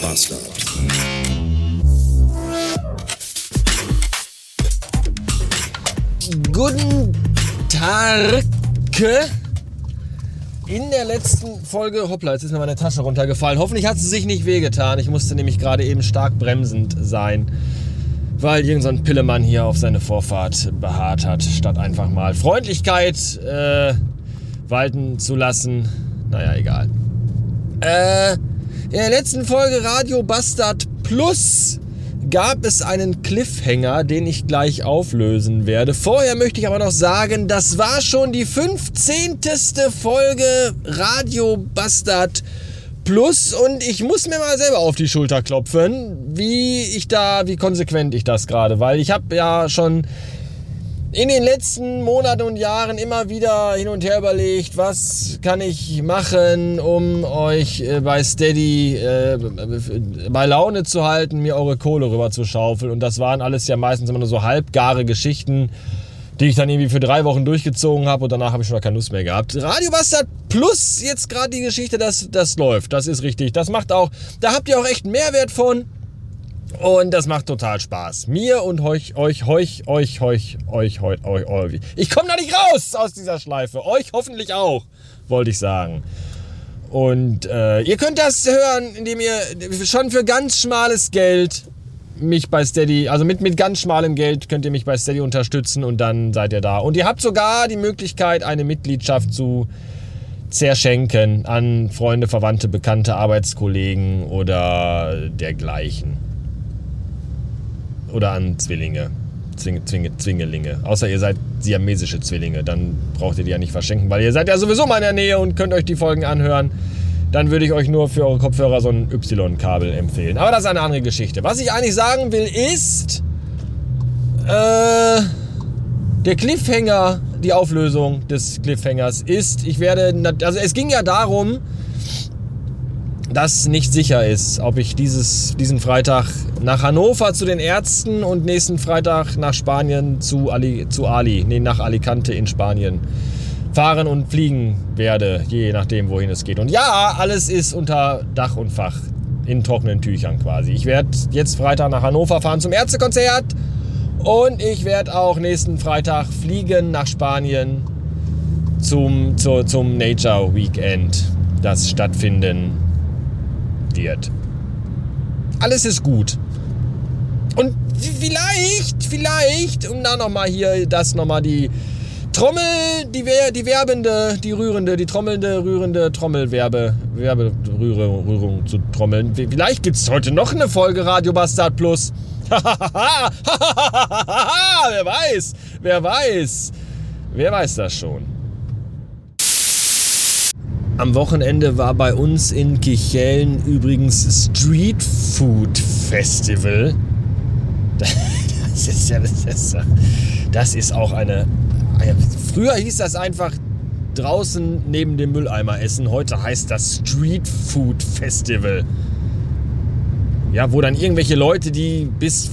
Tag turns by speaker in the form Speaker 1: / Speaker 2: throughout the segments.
Speaker 1: Bastard.
Speaker 2: Guten Tag. In der letzten Folge, hoppla, jetzt ist mir meine Tasche runtergefallen. Hoffentlich hat sie sich nicht wehgetan. Ich musste nämlich gerade eben stark bremsend sein, weil irgendein so Pillemann hier auf seine Vorfahrt beharrt hat, statt einfach mal Freundlichkeit äh, walten zu lassen. Naja, egal. Äh, in der letzten Folge Radio Bastard Plus gab es einen Cliffhanger, den ich gleich auflösen werde. Vorher möchte ich aber noch sagen, das war schon die 15. Folge Radio Bastard Plus und ich muss mir mal selber auf die Schulter klopfen, wie ich da, wie konsequent ich das gerade, weil ich habe ja schon in den letzten Monaten und Jahren immer wieder hin und her überlegt, was kann ich machen, um euch äh, bei Steady äh, bei Laune zu halten, mir eure Kohle rüber zu schaufeln. Und das waren alles ja meistens immer nur so halbgare Geschichten, die ich dann irgendwie für drei Wochen durchgezogen habe und danach habe ich schon mal keine Lust mehr gehabt. Radio Bastard plus jetzt gerade die Geschichte, das, das läuft. Das ist richtig. Das macht auch, da habt ihr auch echt Mehrwert von. Und das macht total Spaß. Mir und euch, euch, euch, euch, euch, euch, euch, euch, euch. Ich komme da nicht raus aus dieser Schleife. Euch hoffentlich auch, wollte ich sagen. Und äh, ihr könnt das hören, indem ihr schon für ganz schmales Geld mich bei Steady, also mit, mit ganz schmalem Geld könnt ihr mich bei Steady unterstützen und dann seid ihr da. Und ihr habt sogar die Möglichkeit, eine Mitgliedschaft zu zerschenken an Freunde, Verwandte, Bekannte, Arbeitskollegen oder dergleichen oder an Zwillinge. Zwing, Zwinge, Zwingelinge. Außer ihr seid siamesische Zwillinge, dann braucht ihr die ja nicht verschenken, weil ihr seid ja sowieso mal in der Nähe und könnt euch die Folgen anhören. Dann würde ich euch nur für eure Kopfhörer so ein Y-Kabel empfehlen. Aber das ist eine andere Geschichte. Was ich eigentlich sagen will ist, äh, der Cliffhanger, die Auflösung des Cliffhangers ist, ich werde, also es ging ja darum, dass nicht sicher ist, ob ich dieses, diesen Freitag nach Hannover zu den Ärzten und nächsten Freitag nach Spanien zu Ali, zu Ali, nee, nach Alicante in Spanien fahren und fliegen werde, je nachdem, wohin es geht. Und ja, alles ist unter Dach und Fach, in trockenen Tüchern quasi. Ich werde jetzt Freitag nach Hannover fahren zum Ärztekonzert und ich werde auch nächsten Freitag fliegen nach Spanien zum, zu, zum Nature Weekend, das stattfinden wird. Alles ist gut. Und vielleicht, vielleicht, um da nochmal hier das nochmal die Trommel, die, die werbende, die rührende, die trommelnde, rührende Trommelwerbe, Werberührung zu trommeln. Vielleicht gibt es heute noch eine Folge Radio Bastard Plus. wer weiß, wer weiß, wer weiß das schon. Am Wochenende war bei uns in Kichellen übrigens Street Food Festival. Das ist ja, das ist, das ist auch eine. Früher hieß das einfach draußen neben dem Mülleimer essen. Heute heißt das Street Food Festival. Ja, wo dann irgendwelche Leute, die bis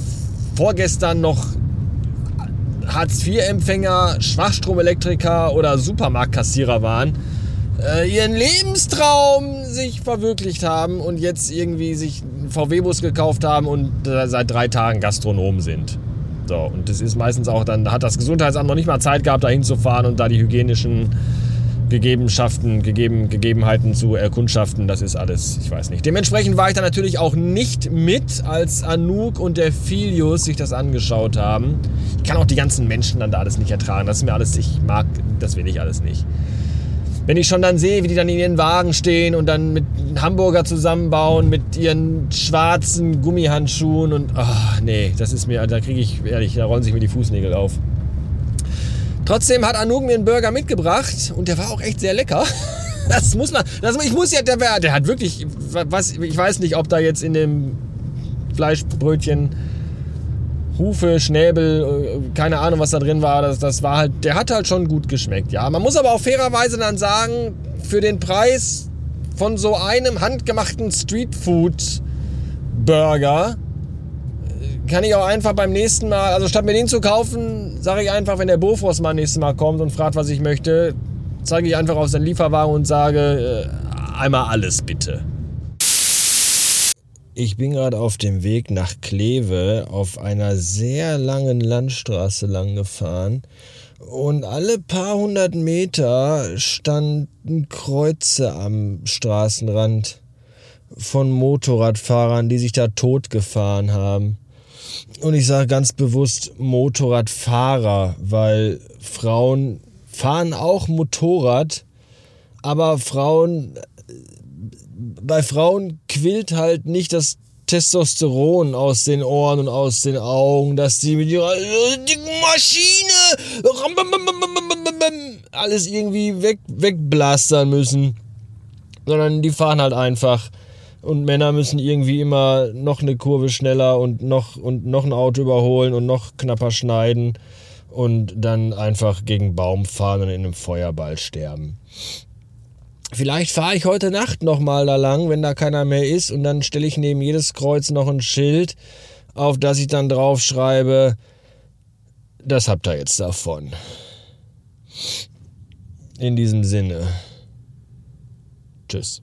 Speaker 2: vorgestern noch Hartz-IV-Empfänger, Schwachstromelektriker oder Supermarktkassierer waren, äh, ihren Lebenstraum sich verwirklicht haben und jetzt irgendwie sich einen VW-Bus gekauft haben und äh, seit drei Tagen Gastronomen sind. So, und das ist meistens auch, dann hat das Gesundheitsamt noch nicht mal Zeit gehabt, da hinzufahren und da die hygienischen Gegebenschaften, Gegeben, Gegebenheiten zu erkundschaften. Das ist alles, ich weiß nicht. Dementsprechend war ich da natürlich auch nicht mit, als Anouk und der Filius sich das angeschaut haben. Ich kann auch die ganzen Menschen dann da alles nicht ertragen. Das ist mir alles, ich mag, das will ich alles nicht wenn ich schon dann sehe, wie die dann in ihren Wagen stehen und dann mit Hamburger zusammenbauen, mit ihren schwarzen Gummihandschuhen und ach nee, das ist mir, da kriege ich, ehrlich, da rollen sich mir die Fußnägel auf. Trotzdem hat Anouk mir einen Burger mitgebracht und der war auch echt sehr lecker. Das muss man, das, ich muss ja, der, der hat wirklich, was, ich weiß nicht, ob da jetzt in dem Fleischbrötchen Hufe, Schnäbel, äh, keine Ahnung, was da drin war. Das, das war halt, der hat halt schon gut geschmeckt. Ja, man muss aber auch fairerweise dann sagen, für den Preis von so einem handgemachten Streetfood Burger äh, kann ich auch einfach beim nächsten Mal, also statt mir den zu kaufen, sage ich einfach, wenn der Bofors mal nächstes Mal kommt und fragt, was ich möchte, zeige ich einfach auf seinen Lieferwagen und sage, äh, einmal alles bitte. Ich bin gerade auf dem Weg nach Kleve auf einer sehr langen Landstraße lang gefahren und alle paar hundert Meter standen Kreuze am Straßenrand von Motorradfahrern, die sich da totgefahren haben. Und ich sage ganz bewusst Motorradfahrer, weil Frauen fahren auch Motorrad, aber Frauen bei Frauen quillt halt nicht das Testosteron aus den Ohren und aus den Augen, dass die mit ihrer dicken Maschine alles irgendwie weg, wegblastern müssen. Sondern die fahren halt einfach. Und Männer müssen irgendwie immer noch eine Kurve schneller und noch, und noch ein Auto überholen und noch knapper schneiden und dann einfach gegen Baum fahren und in einem Feuerball sterben. Vielleicht fahre ich heute Nacht nochmal da lang, wenn da keiner mehr ist, und dann stelle ich neben jedes Kreuz noch ein Schild, auf das ich dann drauf schreibe, das habt ihr jetzt davon. In diesem Sinne. Tschüss.